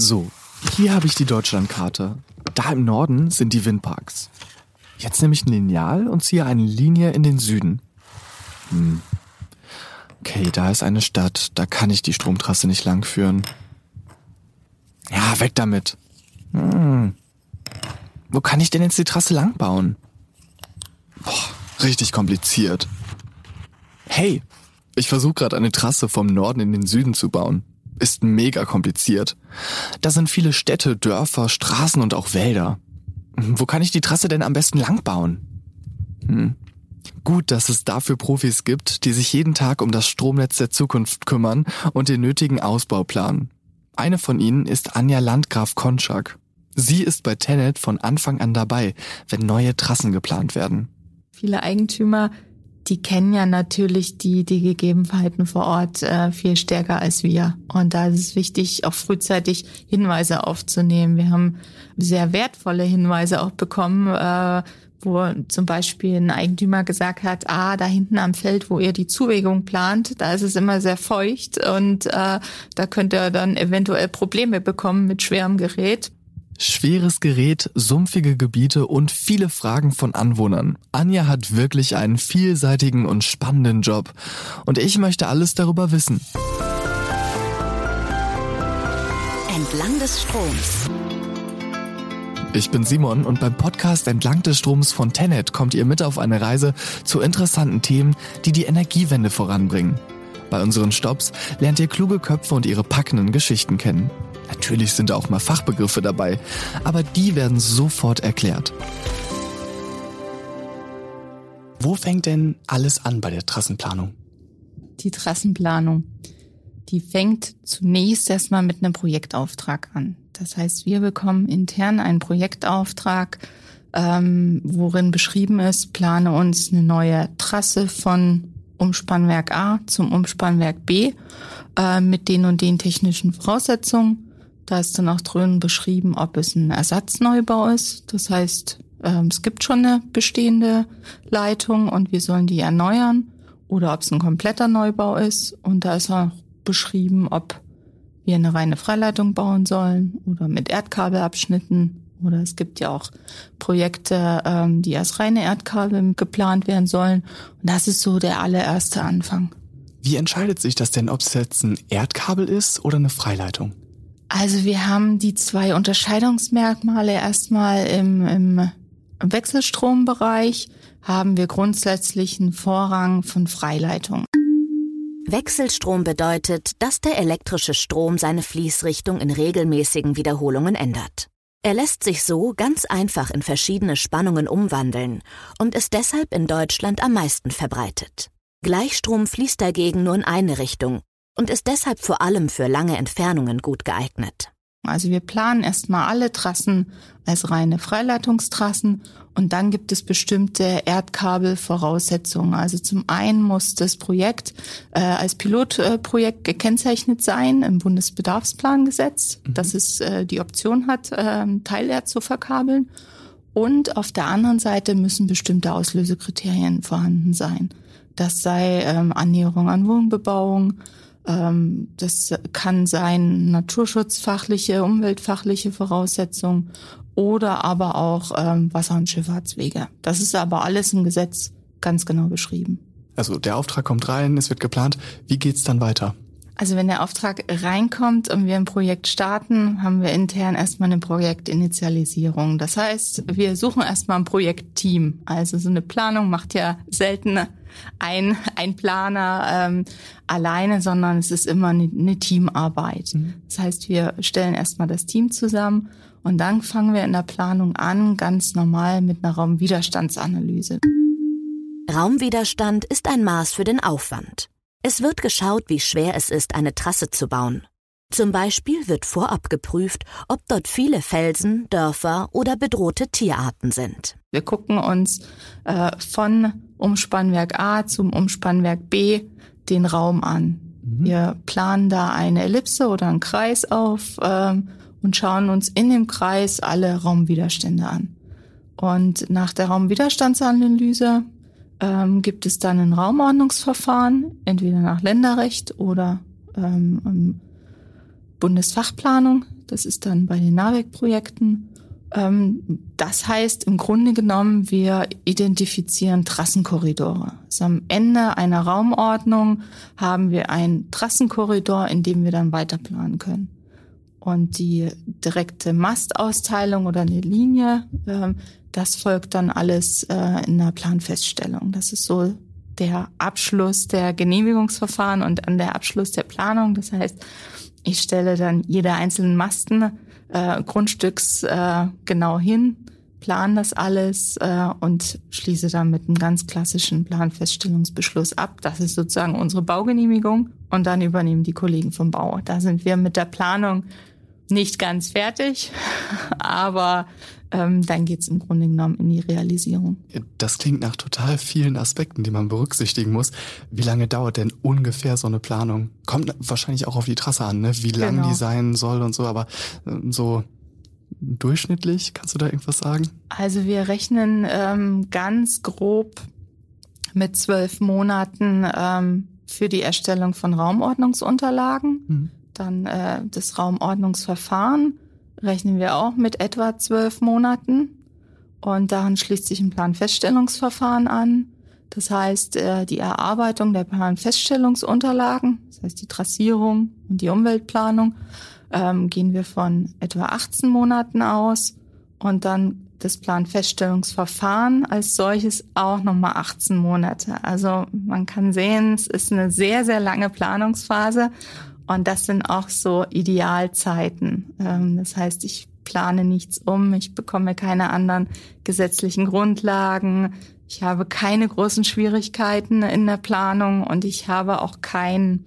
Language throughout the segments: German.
So, hier habe ich die Deutschlandkarte. Da im Norden sind die Windparks. Jetzt nehme ich ein Lineal und ziehe eine Linie in den Süden. Hm. Okay, da ist eine Stadt. Da kann ich die Stromtrasse nicht langführen. Ja, weg damit. Hm. Wo kann ich denn jetzt die Trasse lang bauen? Boah, richtig kompliziert. Hey, ich versuche gerade eine Trasse vom Norden in den Süden zu bauen. Ist mega kompliziert. Da sind viele Städte, Dörfer, Straßen und auch Wälder. Wo kann ich die Trasse denn am besten lang bauen? Hm. Gut, dass es dafür Profis gibt, die sich jeden Tag um das Stromnetz der Zukunft kümmern und den nötigen Ausbau planen. Eine von ihnen ist Anja Landgraf Konczak. Sie ist bei Tenet von Anfang an dabei, wenn neue Trassen geplant werden. Viele Eigentümer, die kennen ja natürlich die, die Gegebenheiten vor Ort äh, viel stärker als wir. Und da ist es wichtig, auch frühzeitig Hinweise aufzunehmen. Wir haben sehr wertvolle Hinweise auch bekommen, äh, wo zum Beispiel ein Eigentümer gesagt hat, ah, da hinten am Feld, wo ihr die Zuwegung plant, da ist es immer sehr feucht und äh, da könnt ihr dann eventuell Probleme bekommen mit schwerem Gerät. Schweres Gerät, sumpfige Gebiete und viele Fragen von Anwohnern. Anja hat wirklich einen vielseitigen und spannenden Job. Und ich möchte alles darüber wissen. Entlang des Stroms. Ich bin Simon und beim Podcast Entlang des Stroms von Tenet kommt ihr mit auf eine Reise zu interessanten Themen, die die Energiewende voranbringen. Bei unseren Stops lernt ihr kluge Köpfe und ihre packenden Geschichten kennen. Natürlich sind auch mal Fachbegriffe dabei, aber die werden sofort erklärt. Wo fängt denn alles an bei der Trassenplanung? Die Trassenplanung, die fängt zunächst erstmal mit einem Projektauftrag an. Das heißt, wir bekommen intern einen Projektauftrag, ähm, worin beschrieben ist, plane uns eine neue Trasse von Umspannwerk A zum Umspannwerk B äh, mit den und den technischen Voraussetzungen. Da ist dann auch drin beschrieben, ob es ein Ersatzneubau ist. Das heißt, äh, es gibt schon eine bestehende Leitung und wir sollen die erneuern oder ob es ein kompletter Neubau ist. Und da ist auch beschrieben, ob wir eine reine Freileitung bauen sollen oder mit Erdkabelabschnitten. Oder es gibt ja auch Projekte, ähm, die als reine Erdkabel geplant werden sollen. Und das ist so der allererste Anfang. Wie entscheidet sich das denn, ob es jetzt ein Erdkabel ist oder eine Freileitung? Also wir haben die zwei Unterscheidungsmerkmale erstmal im, im Wechselstrombereich haben wir grundsätzlich einen Vorrang von Freileitung. Wechselstrom bedeutet, dass der elektrische Strom seine Fließrichtung in regelmäßigen Wiederholungen ändert. Er lässt sich so ganz einfach in verschiedene Spannungen umwandeln und ist deshalb in Deutschland am meisten verbreitet. Gleichstrom fließt dagegen nur in eine Richtung und ist deshalb vor allem für lange Entfernungen gut geeignet. Also wir planen erstmal alle Trassen als reine Freileitungstrassen und dann gibt es bestimmte Erdkabelvoraussetzungen. Also zum einen muss das Projekt äh, als Pilotprojekt gekennzeichnet sein im Bundesbedarfsplangesetz, mhm. dass es äh, die Option hat, äh, Teilerd zu verkabeln. Und auf der anderen Seite müssen bestimmte Auslösekriterien vorhanden sein. Das sei ähm, Annäherung an Wohnbebauung, das kann sein naturschutzfachliche, umweltfachliche Voraussetzungen oder aber auch ähm, Wasser- und Schifffahrtswege. Das ist aber alles im Gesetz ganz genau beschrieben. Also der Auftrag kommt rein, es wird geplant. Wie geht's dann weiter? Also wenn der Auftrag reinkommt und wir ein Projekt starten, haben wir intern erstmal eine Projektinitialisierung. Das heißt, wir suchen erstmal ein Projektteam. Also so eine Planung macht ja selten ein, ein Planer ähm, alleine, sondern es ist immer eine, eine Teamarbeit. Mhm. Das heißt, wir stellen erstmal das Team zusammen und dann fangen wir in der Planung an, ganz normal mit einer Raumwiderstandsanalyse. Raumwiderstand ist ein Maß für den Aufwand. Es wird geschaut, wie schwer es ist, eine Trasse zu bauen. Zum Beispiel wird vorab geprüft, ob dort viele Felsen, Dörfer oder bedrohte Tierarten sind. Wir gucken uns äh, von Umspannwerk A zum Umspannwerk B den Raum an. Mhm. Wir planen da eine Ellipse oder einen Kreis auf ähm, und schauen uns in dem Kreis alle Raumwiderstände an. Und nach der Raumwiderstandsanalyse ähm, gibt es dann ein Raumordnungsverfahren, entweder nach Länderrecht oder ähm, Bundesfachplanung. Das ist dann bei den NAVEC-Projekten. Ähm, das heißt im Grunde genommen, wir identifizieren Trassenkorridore. Also am Ende einer Raumordnung haben wir einen Trassenkorridor, in dem wir dann weiterplanen können. Und die direkte Mastausteilung oder eine Linie, ähm, das folgt dann alles äh, in der Planfeststellung. Das ist so der Abschluss der Genehmigungsverfahren und an der Abschluss der Planung. Das heißt, ich stelle dann jede einzelnen Masten äh, Grundstücks äh, genau hin, plan das alles äh, und schließe dann mit einem ganz klassischen Planfeststellungsbeschluss ab. Das ist sozusagen unsere Baugenehmigung und dann übernehmen die Kollegen vom Bau. Da sind wir mit der Planung nicht ganz fertig, aber ähm, dann geht's im Grunde genommen in die Realisierung. Das klingt nach total vielen Aspekten, die man berücksichtigen muss. Wie lange dauert denn ungefähr so eine Planung? Kommt wahrscheinlich auch auf die Trasse an, ne? wie lang genau. die sein soll und so, aber ähm, so durchschnittlich, kannst du da irgendwas sagen? Also wir rechnen ähm, ganz grob mit zwölf Monaten ähm, für die Erstellung von Raumordnungsunterlagen. Mhm. Dann äh, das Raumordnungsverfahren rechnen wir auch mit etwa zwölf Monaten. Und daran schließt sich ein Planfeststellungsverfahren an. Das heißt, äh, die Erarbeitung der Planfeststellungsunterlagen, das heißt die Trassierung und die Umweltplanung, ähm, gehen wir von etwa 18 Monaten aus. Und dann das Planfeststellungsverfahren als solches auch nochmal 18 Monate. Also man kann sehen, es ist eine sehr, sehr lange Planungsphase und das sind auch so Idealzeiten. Ähm, das heißt, ich plane nichts um, ich bekomme keine anderen gesetzlichen Grundlagen, ich habe keine großen Schwierigkeiten in der Planung und ich habe auch kein,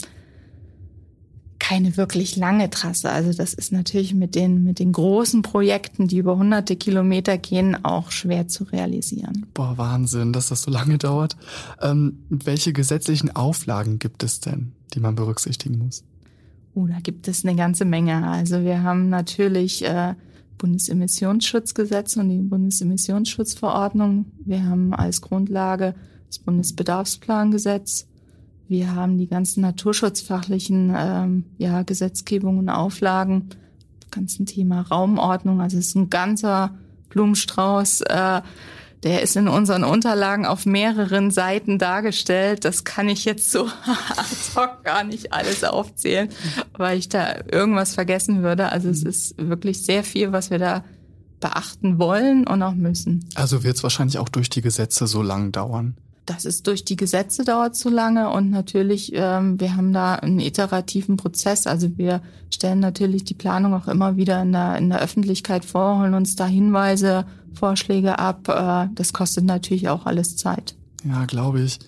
keine wirklich lange Trasse. Also das ist natürlich mit den, mit den großen Projekten, die über hunderte Kilometer gehen, auch schwer zu realisieren. Boah, Wahnsinn, dass das so lange dauert. Ähm, welche gesetzlichen Auflagen gibt es denn, die man berücksichtigen muss? Oh, da gibt es eine ganze Menge. Also wir haben natürlich äh, Bundesemissionsschutzgesetz und die Bundesemissionsschutzverordnung. Wir haben als Grundlage das Bundesbedarfsplangesetz. Wir haben die ganzen naturschutzfachlichen ähm, ja, Gesetzgebungen und Auflagen, das ganze Thema Raumordnung. Also es ist ein ganzer Blumenstrauß. Äh, der ist in unseren Unterlagen auf mehreren Seiten dargestellt. Das kann ich jetzt so ad hoc gar nicht alles aufzählen, weil ich da irgendwas vergessen würde. Also es ist wirklich sehr viel, was wir da beachten wollen und auch müssen. Also wird es wahrscheinlich auch durch die Gesetze so lang dauern das ist durch die Gesetze dauert zu lange und natürlich, ähm, wir haben da einen iterativen Prozess. Also wir stellen natürlich die Planung auch immer wieder in der, in der Öffentlichkeit vor, holen uns da Hinweise, Vorschläge ab. Äh, das kostet natürlich auch alles Zeit. Ja, glaube ich.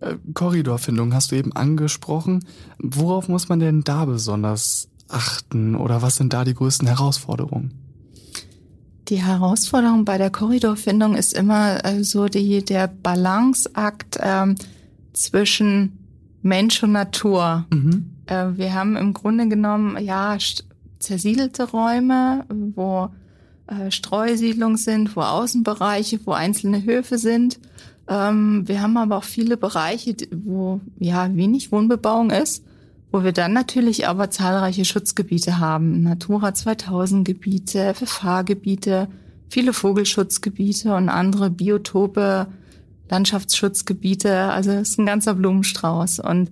Äh, Korridorfindung hast du eben angesprochen. Worauf muss man denn da besonders achten oder was sind da die größten Herausforderungen? Die Herausforderung bei der Korridorfindung ist immer äh, so die, der Balanceakt ähm, zwischen Mensch und Natur. Mhm. Äh, wir haben im Grunde genommen ja zersiedelte Räume, wo äh, Streusiedlungen sind, wo Außenbereiche, wo einzelne Höfe sind. Ähm, wir haben aber auch viele Bereiche, wo ja wenig Wohnbebauung ist wo wir dann natürlich aber zahlreiche Schutzgebiete haben. Natura 2000 Gebiete, FFH-Gebiete, viele Vogelschutzgebiete und andere Biotope, Landschaftsschutzgebiete. Also es ist ein ganzer Blumenstrauß. Und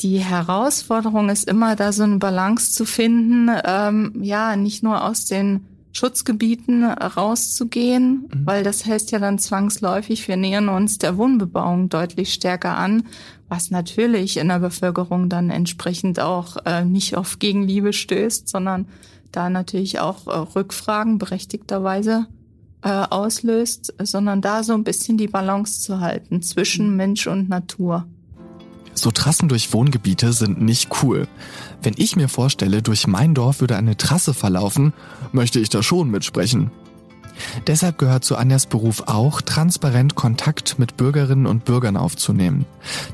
die Herausforderung ist immer, da so eine Balance zu finden, ähm, ja, nicht nur aus den Schutzgebieten rauszugehen, mhm. weil das heißt ja dann zwangsläufig, wir nähern uns der Wohnbebauung deutlich stärker an, was natürlich in der Bevölkerung dann entsprechend auch äh, nicht auf Gegenliebe stößt, sondern da natürlich auch äh, Rückfragen berechtigterweise äh, auslöst, sondern da so ein bisschen die Balance zu halten zwischen mhm. Mensch und Natur. So Trassen durch Wohngebiete sind nicht cool. Wenn ich mir vorstelle, durch mein Dorf würde eine Trasse verlaufen, möchte ich da schon mitsprechen. Deshalb gehört zu Anjas Beruf auch, transparent Kontakt mit Bürgerinnen und Bürgern aufzunehmen.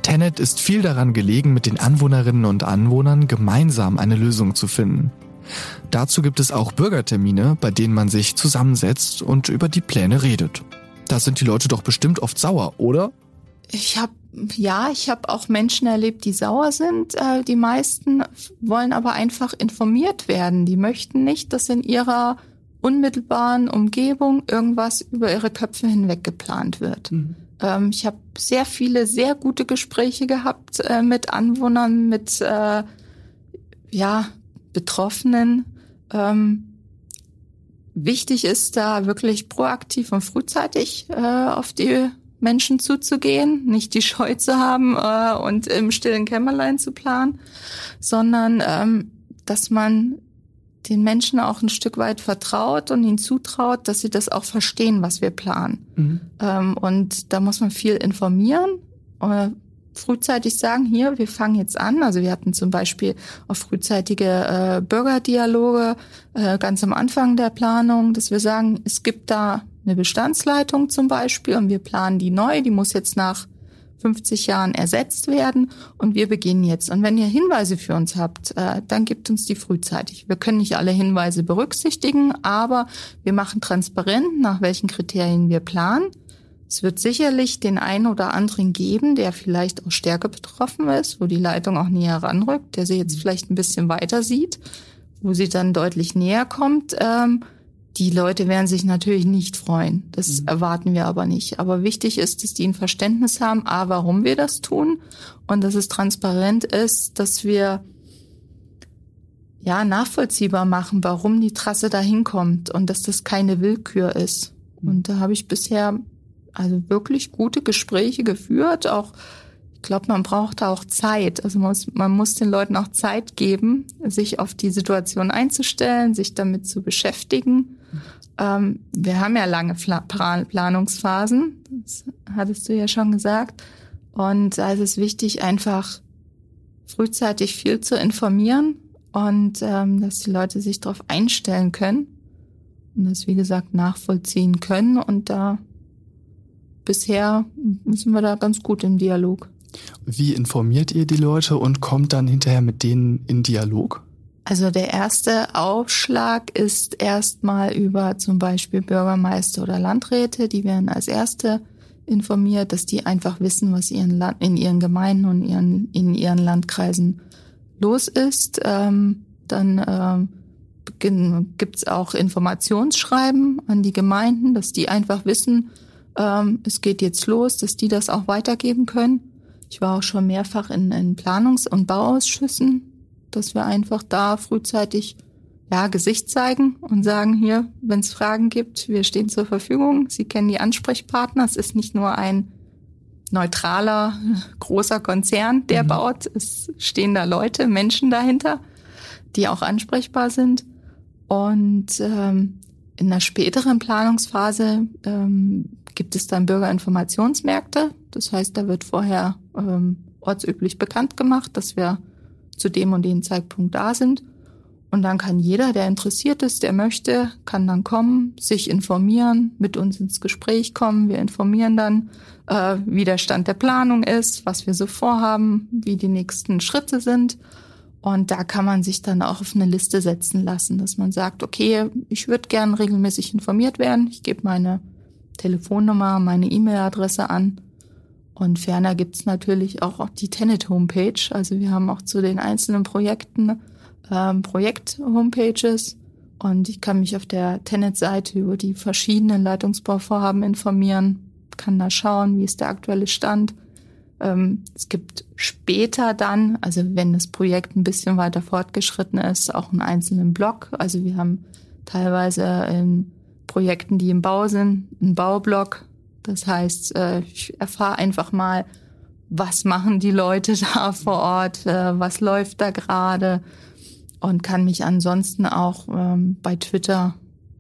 Tenet ist viel daran gelegen, mit den Anwohnerinnen und Anwohnern gemeinsam eine Lösung zu finden. Dazu gibt es auch Bürgertermine, bei denen man sich zusammensetzt und über die Pläne redet. Da sind die Leute doch bestimmt oft sauer, oder? Ich habe ja, ich habe auch Menschen erlebt, die sauer sind. Äh, die meisten wollen aber einfach informiert werden. Die möchten nicht, dass in ihrer unmittelbaren Umgebung irgendwas über ihre Köpfe hinweg geplant wird. Mhm. Ähm, ich habe sehr viele sehr gute Gespräche gehabt äh, mit Anwohnern, mit äh, ja Betroffenen. Ähm, wichtig ist da wirklich proaktiv und frühzeitig äh, auf die Menschen zuzugehen, nicht die Scheu zu haben äh, und im stillen Kämmerlein zu planen, sondern ähm, dass man den Menschen auch ein Stück weit vertraut und ihnen zutraut, dass sie das auch verstehen, was wir planen. Mhm. Ähm, und da muss man viel informieren, äh, frühzeitig sagen, hier, wir fangen jetzt an. Also wir hatten zum Beispiel auch frühzeitige äh, Bürgerdialoge äh, ganz am Anfang der Planung, dass wir sagen, es gibt da eine Bestandsleitung zum Beispiel und wir planen die neu, die muss jetzt nach 50 Jahren ersetzt werden und wir beginnen jetzt. Und wenn ihr Hinweise für uns habt, äh, dann gibt uns die frühzeitig. Wir können nicht alle Hinweise berücksichtigen, aber wir machen transparent, nach welchen Kriterien wir planen. Es wird sicherlich den einen oder anderen geben, der vielleicht auch stärker betroffen ist, wo die Leitung auch näher ranrückt, der sie jetzt vielleicht ein bisschen weiter sieht, wo sie dann deutlich näher kommt. Ähm, die Leute werden sich natürlich nicht freuen. Das mhm. erwarten wir aber nicht. Aber wichtig ist, dass die ein Verständnis haben, a, warum wir das tun und dass es transparent ist, dass wir ja nachvollziehbar machen, warum die Trasse dahin kommt und dass das keine Willkür ist. Mhm. Und da habe ich bisher also wirklich gute Gespräche geführt, auch ich glaube, man braucht auch Zeit. Also man muss, man muss den Leuten auch Zeit geben, sich auf die Situation einzustellen, sich damit zu beschäftigen. Ähm, wir haben ja lange Planungsphasen, das hattest du ja schon gesagt. Und da ist es wichtig, einfach frühzeitig viel zu informieren und ähm, dass die Leute sich darauf einstellen können und das, wie gesagt, nachvollziehen können. Und da bisher sind wir da ganz gut im Dialog. Wie informiert ihr die Leute und kommt dann hinterher mit denen in Dialog? Also der erste Aufschlag ist erstmal über zum Beispiel Bürgermeister oder Landräte, die werden als erste informiert, dass die einfach wissen, was ihren Land, in ihren Gemeinden und ihren, in ihren Landkreisen los ist. Ähm, dann ähm, gibt es auch Informationsschreiben an die Gemeinden, dass die einfach wissen, ähm, es geht jetzt los, dass die das auch weitergeben können. Ich war auch schon mehrfach in, in Planungs- und Bauausschüssen, dass wir einfach da frühzeitig ja, Gesicht zeigen und sagen hier, wenn es Fragen gibt, wir stehen zur Verfügung. Sie kennen die Ansprechpartner. Es ist nicht nur ein neutraler, großer Konzern, der mhm. baut. Es stehen da Leute, Menschen dahinter, die auch ansprechbar sind. Und ähm, in der späteren Planungsphase ähm, gibt es dann Bürgerinformationsmärkte. Das heißt, da wird vorher ähm, ortsüblich bekannt gemacht, dass wir zu dem und dem Zeitpunkt da sind. Und dann kann jeder, der interessiert ist, der möchte, kann dann kommen, sich informieren, mit uns ins Gespräch kommen. Wir informieren dann, äh, wie der Stand der Planung ist, was wir so vorhaben, wie die nächsten Schritte sind. Und da kann man sich dann auch auf eine Liste setzen lassen, dass man sagt, okay, ich würde gern regelmäßig informiert werden. Ich gebe meine Telefonnummer, meine E-Mail-Adresse an. Und ferner gibt's natürlich auch die Tenet-Homepage. Also wir haben auch zu den einzelnen Projekten ähm, Projekt-Homepages. Und ich kann mich auf der Tenet-Seite über die verschiedenen Leitungsbauvorhaben informieren, kann da schauen, wie ist der aktuelle Stand. Ähm, es gibt später dann, also wenn das Projekt ein bisschen weiter fortgeschritten ist, auch einen einzelnen Blog. Also wir haben teilweise in Projekten, die im Bau sind, einen Baublock, das heißt, äh, ich erfahre einfach mal, was machen die Leute da vor Ort, äh, was läuft da gerade? Und kann mich ansonsten auch ähm, bei Twitter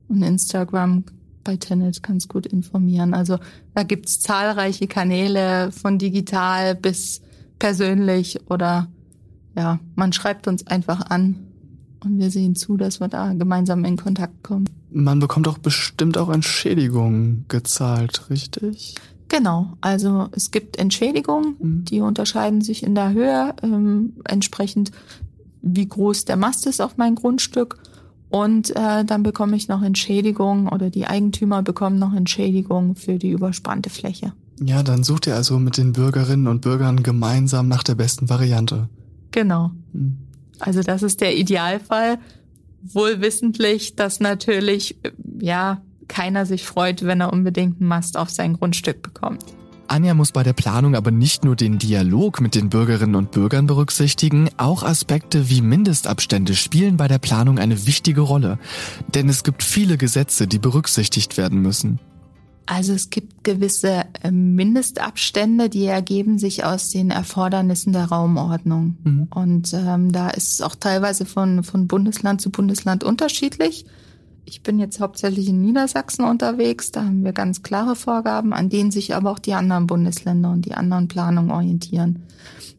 und Instagram bei Tenet ganz gut informieren. Also da gibt's zahlreiche Kanäle von digital bis persönlich oder ja, man schreibt uns einfach an und wir sehen zu, dass wir da gemeinsam in Kontakt kommen. Man bekommt doch bestimmt auch Entschädigungen gezahlt, richtig? Genau, also es gibt Entschädigungen, mhm. die unterscheiden sich in der Höhe, ähm, entsprechend wie groß der Mast ist auf mein Grundstück. Und äh, dann bekomme ich noch Entschädigung oder die Eigentümer bekommen noch Entschädigung für die überspannte Fläche. Ja, dann sucht ihr also mit den Bürgerinnen und Bürgern gemeinsam nach der besten Variante. Genau. Hm. Also das ist der Idealfall. Wohl wissentlich, dass natürlich, ja, keiner sich freut, wenn er unbedingt einen Mast auf sein Grundstück bekommt. Anja muss bei der Planung aber nicht nur den Dialog mit den Bürgerinnen und Bürgern berücksichtigen, auch Aspekte wie Mindestabstände spielen bei der Planung eine wichtige Rolle. Denn es gibt viele Gesetze, die berücksichtigt werden müssen. Also es gibt gewisse äh, Mindestabstände, die ergeben sich aus den Erfordernissen der Raumordnung. Mhm. Und ähm, da ist es auch teilweise von, von Bundesland zu Bundesland unterschiedlich. Ich bin jetzt hauptsächlich in Niedersachsen unterwegs. Da haben wir ganz klare Vorgaben, an denen sich aber auch die anderen Bundesländer und die anderen Planungen orientieren.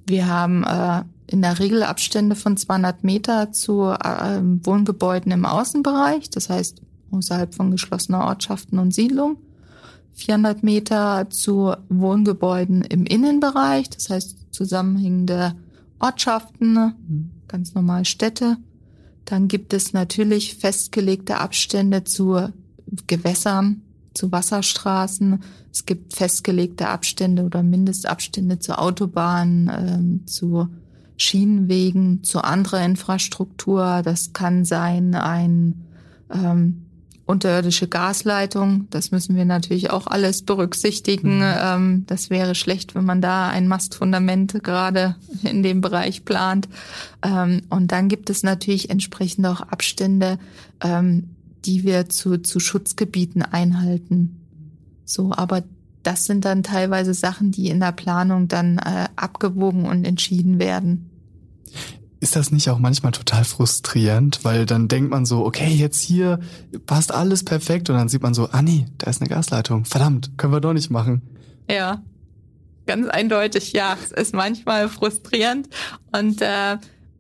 Wir haben äh, in der Regel Abstände von 200 Meter zu äh, Wohngebäuden im Außenbereich, das heißt außerhalb von geschlossener Ortschaften und Siedlungen. 400 Meter zu Wohngebäuden im Innenbereich, das heißt zusammenhängende Ortschaften, mhm. ganz normal Städte. Dann gibt es natürlich festgelegte Abstände zu Gewässern, zu Wasserstraßen. Es gibt festgelegte Abstände oder Mindestabstände zu Autobahnen, ähm, zu Schienenwegen, zu anderer Infrastruktur. Das kann sein ein ähm, unterirdische Gasleitung. Das müssen wir natürlich auch alles berücksichtigen. Mhm. Ähm, das wäre schlecht, wenn man da ein Mastfundament gerade in dem Bereich plant. Ähm, und dann gibt es natürlich entsprechend auch Abstände, ähm, die wir zu, zu Schutzgebieten einhalten. So, aber das sind dann teilweise Sachen, die in der Planung dann äh, abgewogen und entschieden werden. Ist das nicht auch manchmal total frustrierend, weil dann denkt man so, okay, jetzt hier passt alles perfekt und dann sieht man so, ah nee, da ist eine Gasleitung. Verdammt, können wir doch nicht machen. Ja, ganz eindeutig, ja. Es ist manchmal frustrierend und äh,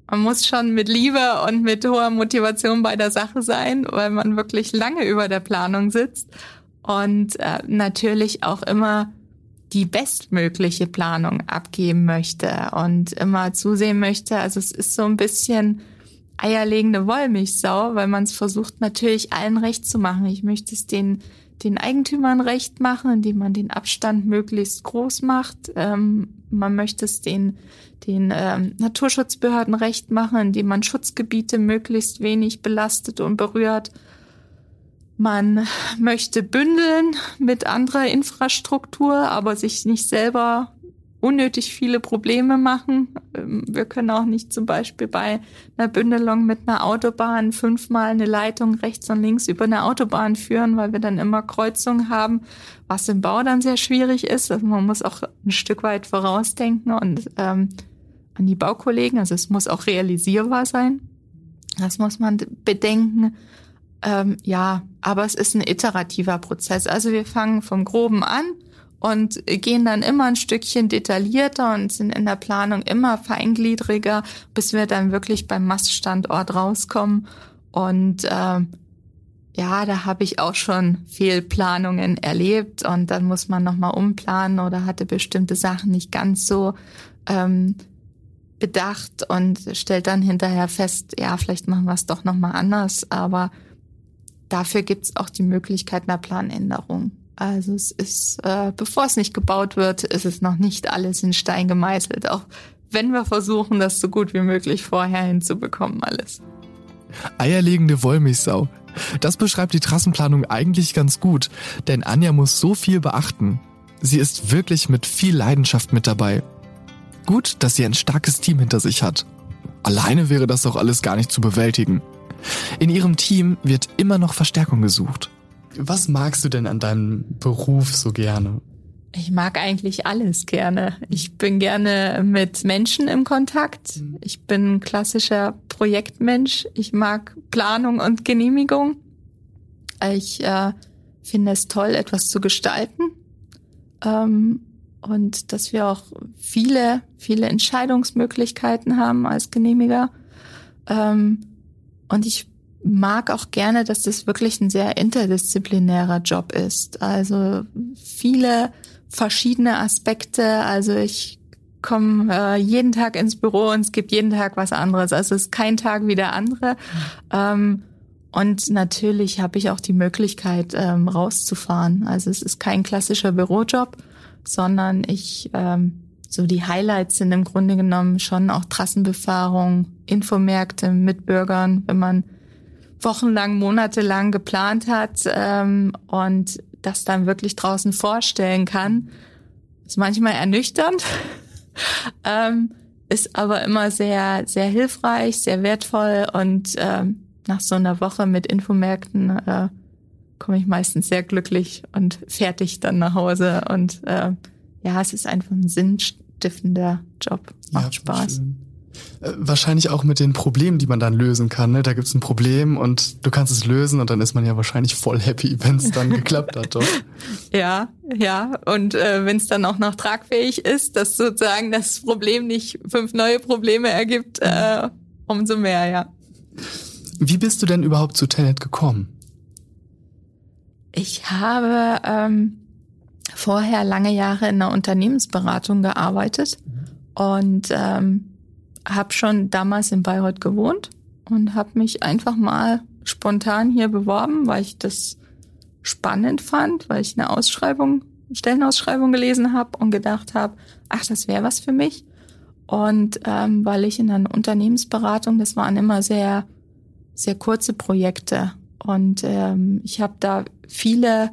man muss schon mit Liebe und mit hoher Motivation bei der Sache sein, weil man wirklich lange über der Planung sitzt und äh, natürlich auch immer die bestmögliche Planung abgeben möchte und immer zusehen möchte. Also es ist so ein bisschen eierlegende Wollmilchsau, weil man es versucht natürlich allen recht zu machen. Ich möchte es den, den Eigentümern recht machen, indem man den Abstand möglichst groß macht. Ähm, man möchte es den, den ähm, Naturschutzbehörden recht machen, indem man Schutzgebiete möglichst wenig belastet und berührt. Man möchte bündeln mit anderer Infrastruktur, aber sich nicht selber unnötig viele Probleme machen. Ähm, wir können auch nicht zum Beispiel bei einer Bündelung mit einer Autobahn fünfmal eine Leitung rechts und links über eine Autobahn führen, weil wir dann immer Kreuzungen haben, was im Bau dann sehr schwierig ist. Also man muss auch ein Stück weit vorausdenken und ähm, an die Baukollegen, also es muss auch realisierbar sein. Das muss man bedenken. Ähm, ja, aber es ist ein iterativer Prozess. Also wir fangen vom Groben an und gehen dann immer ein Stückchen detaillierter und sind in der Planung immer feingliedriger, bis wir dann wirklich beim Maststandort rauskommen. Und äh, ja, da habe ich auch schon Fehlplanungen erlebt und dann muss man nochmal umplanen oder hatte bestimmte Sachen nicht ganz so ähm, bedacht und stellt dann hinterher fest, ja, vielleicht machen wir es doch nochmal anders, aber dafür gibt es auch die Möglichkeit einer Planänderung. Also es ist, äh, bevor es nicht gebaut wird, ist es noch nicht alles in Stein gemeißelt, auch wenn wir versuchen, das so gut wie möglich vorher hinzubekommen, alles. Eierlegende Wollmilchsau. Das beschreibt die Trassenplanung eigentlich ganz gut, denn Anja muss so viel beachten. Sie ist wirklich mit viel Leidenschaft mit dabei. Gut, dass sie ein starkes Team hinter sich hat. Alleine wäre das doch alles gar nicht zu bewältigen. In ihrem Team wird immer noch Verstärkung gesucht. Was magst du denn an deinem Beruf so gerne? Ich mag eigentlich alles gerne. Ich bin gerne mit Menschen im Kontakt. Mhm. Ich bin ein klassischer Projektmensch. Ich mag Planung und Genehmigung. Ich äh, finde es toll, etwas zu gestalten. Ähm, und dass wir auch viele, viele Entscheidungsmöglichkeiten haben als Genehmiger. Ähm, und ich mag auch gerne, dass das wirklich ein sehr interdisziplinärer Job ist. Also viele verschiedene Aspekte. Also ich komme äh, jeden Tag ins Büro und es gibt jeden Tag was anderes. Also es ist kein Tag wie der andere. Ähm, und natürlich habe ich auch die Möglichkeit, ähm, rauszufahren. Also es ist kein klassischer Bürojob, sondern ich ähm, so die Highlights sind im Grunde genommen schon auch Trassenbefahrung, Infomärkte mit Bürgern, wenn man wochenlang, monatelang geplant hat ähm, und das dann wirklich draußen vorstellen kann. Ist manchmal ernüchternd, ähm, ist aber immer sehr, sehr hilfreich, sehr wertvoll und ähm, nach so einer Woche mit Infomärkten äh, komme ich meistens sehr glücklich und fertig dann nach Hause und äh, ja, es ist einfach ein sinnstiftender Job. Macht ja, Spaß. Schön. Äh, wahrscheinlich auch mit den Problemen, die man dann lösen kann. Ne? Da gibt's ein Problem und du kannst es lösen und dann ist man ja wahrscheinlich voll happy, wenn es dann geklappt hat, doch? Ja, ja. Und äh, wenn es dann auch noch tragfähig ist, dass sozusagen das Problem nicht fünf neue Probleme ergibt, äh, umso mehr, ja. Wie bist du denn überhaupt zu Tenet gekommen? Ich habe ähm, vorher lange Jahre in einer Unternehmensberatung gearbeitet und ähm, habe schon damals in Bayreuth gewohnt und habe mich einfach mal spontan hier beworben, weil ich das spannend fand, weil ich eine Ausschreibung, Stellenausschreibung gelesen habe und gedacht habe, ach, das wäre was für mich. Und ähm, weil ich in einer Unternehmensberatung, das waren immer sehr, sehr kurze Projekte. Und ähm, ich habe da viele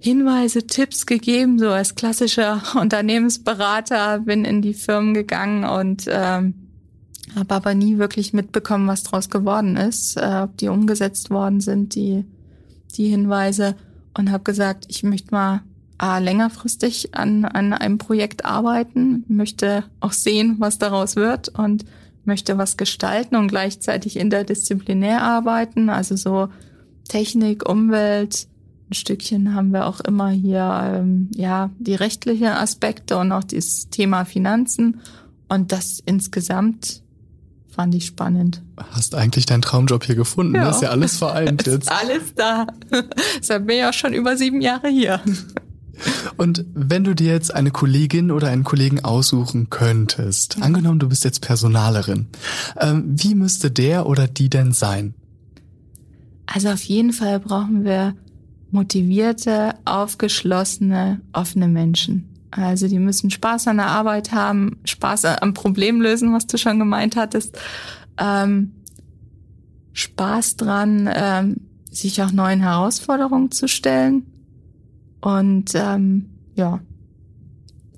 Hinweise, Tipps gegeben, so als klassischer Unternehmensberater, bin in die Firmen gegangen und ähm, habe aber nie wirklich mitbekommen, was draus geworden ist, äh, ob die umgesetzt worden sind, die, die Hinweise. Und habe gesagt, ich möchte mal A, längerfristig an, an einem Projekt arbeiten, möchte auch sehen, was daraus wird und möchte was gestalten und gleichzeitig interdisziplinär arbeiten, also so Technik, Umwelt, Stückchen haben wir auch immer hier ähm, ja die rechtlichen Aspekte und auch das Thema Finanzen und das insgesamt fand ich spannend. Hast eigentlich deinen Traumjob hier gefunden? Ja. Das ist ja alles vereint jetzt. Ist alles da. Deshalb bin ich auch schon über sieben Jahre hier. Und wenn du dir jetzt eine Kollegin oder einen Kollegen aussuchen könntest, mhm. angenommen du bist jetzt Personalerin, ähm, wie müsste der oder die denn sein? Also auf jeden Fall brauchen wir motivierte, aufgeschlossene, offene Menschen. Also die müssen Spaß an der Arbeit haben, Spaß am Problem lösen, was du schon gemeint hattest, ähm, Spaß dran, ähm, sich auch neuen Herausforderungen zu stellen. Und ähm, ja.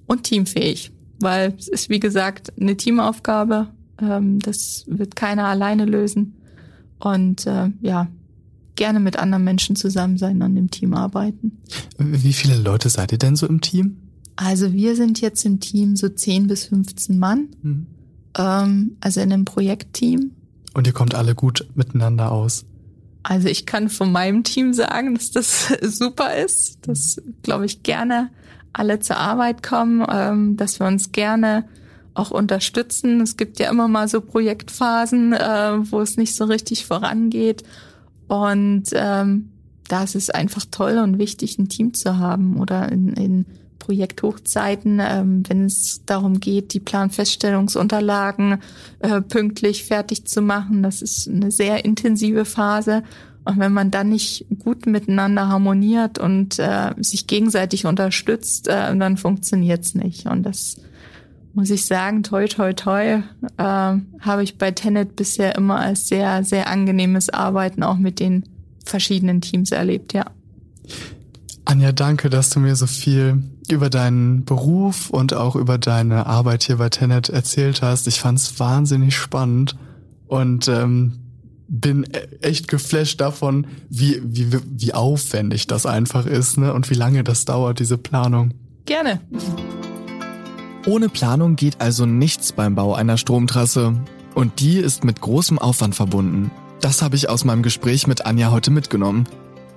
Und teamfähig, weil es ist wie gesagt eine Teamaufgabe. Ähm, das wird keiner alleine lösen. Und äh, ja gerne mit anderen Menschen zusammen sein und im Team arbeiten. Wie viele Leute seid ihr denn so im Team? Also wir sind jetzt im Team so 10 bis 15 Mann, mhm. ähm, also in einem Projektteam. Und ihr kommt alle gut miteinander aus? Also ich kann von meinem Team sagen, dass das super ist, dass, glaube ich, gerne alle zur Arbeit kommen, ähm, dass wir uns gerne auch unterstützen. Es gibt ja immer mal so Projektphasen, äh, wo es nicht so richtig vorangeht. Und ähm, da ist es einfach toll und wichtig, ein Team zu haben oder in, in Projekthochzeiten, ähm, wenn es darum geht, die Planfeststellungsunterlagen äh, pünktlich fertig zu machen. Das ist eine sehr intensive Phase. Und wenn man dann nicht gut miteinander harmoniert und äh, sich gegenseitig unterstützt, äh, dann funktioniert's nicht. Und das muss ich sagen, toi, toi, toi, äh, habe ich bei Tenet bisher immer als sehr, sehr angenehmes Arbeiten auch mit den verschiedenen Teams erlebt, ja. Anja, danke, dass du mir so viel über deinen Beruf und auch über deine Arbeit hier bei Tenet erzählt hast. Ich fand es wahnsinnig spannend und ähm, bin e-, echt geflasht davon, wie, wie, wie aufwendig das einfach ist ne? und wie lange das dauert, diese Planung. Gerne. Ohne Planung geht also nichts beim Bau einer Stromtrasse. Und die ist mit großem Aufwand verbunden. Das habe ich aus meinem Gespräch mit Anja heute mitgenommen.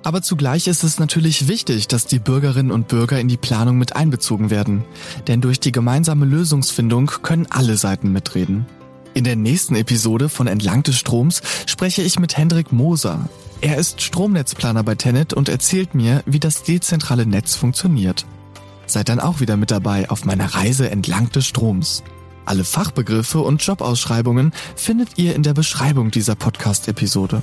Aber zugleich ist es natürlich wichtig, dass die Bürgerinnen und Bürger in die Planung mit einbezogen werden. Denn durch die gemeinsame Lösungsfindung können alle Seiten mitreden. In der nächsten Episode von Entlang des Stroms spreche ich mit Hendrik Moser. Er ist Stromnetzplaner bei Tenet und erzählt mir, wie das dezentrale Netz funktioniert. Seid dann auch wieder mit dabei auf meiner Reise entlang des Stroms. Alle Fachbegriffe und Jobausschreibungen findet ihr in der Beschreibung dieser Podcast-Episode.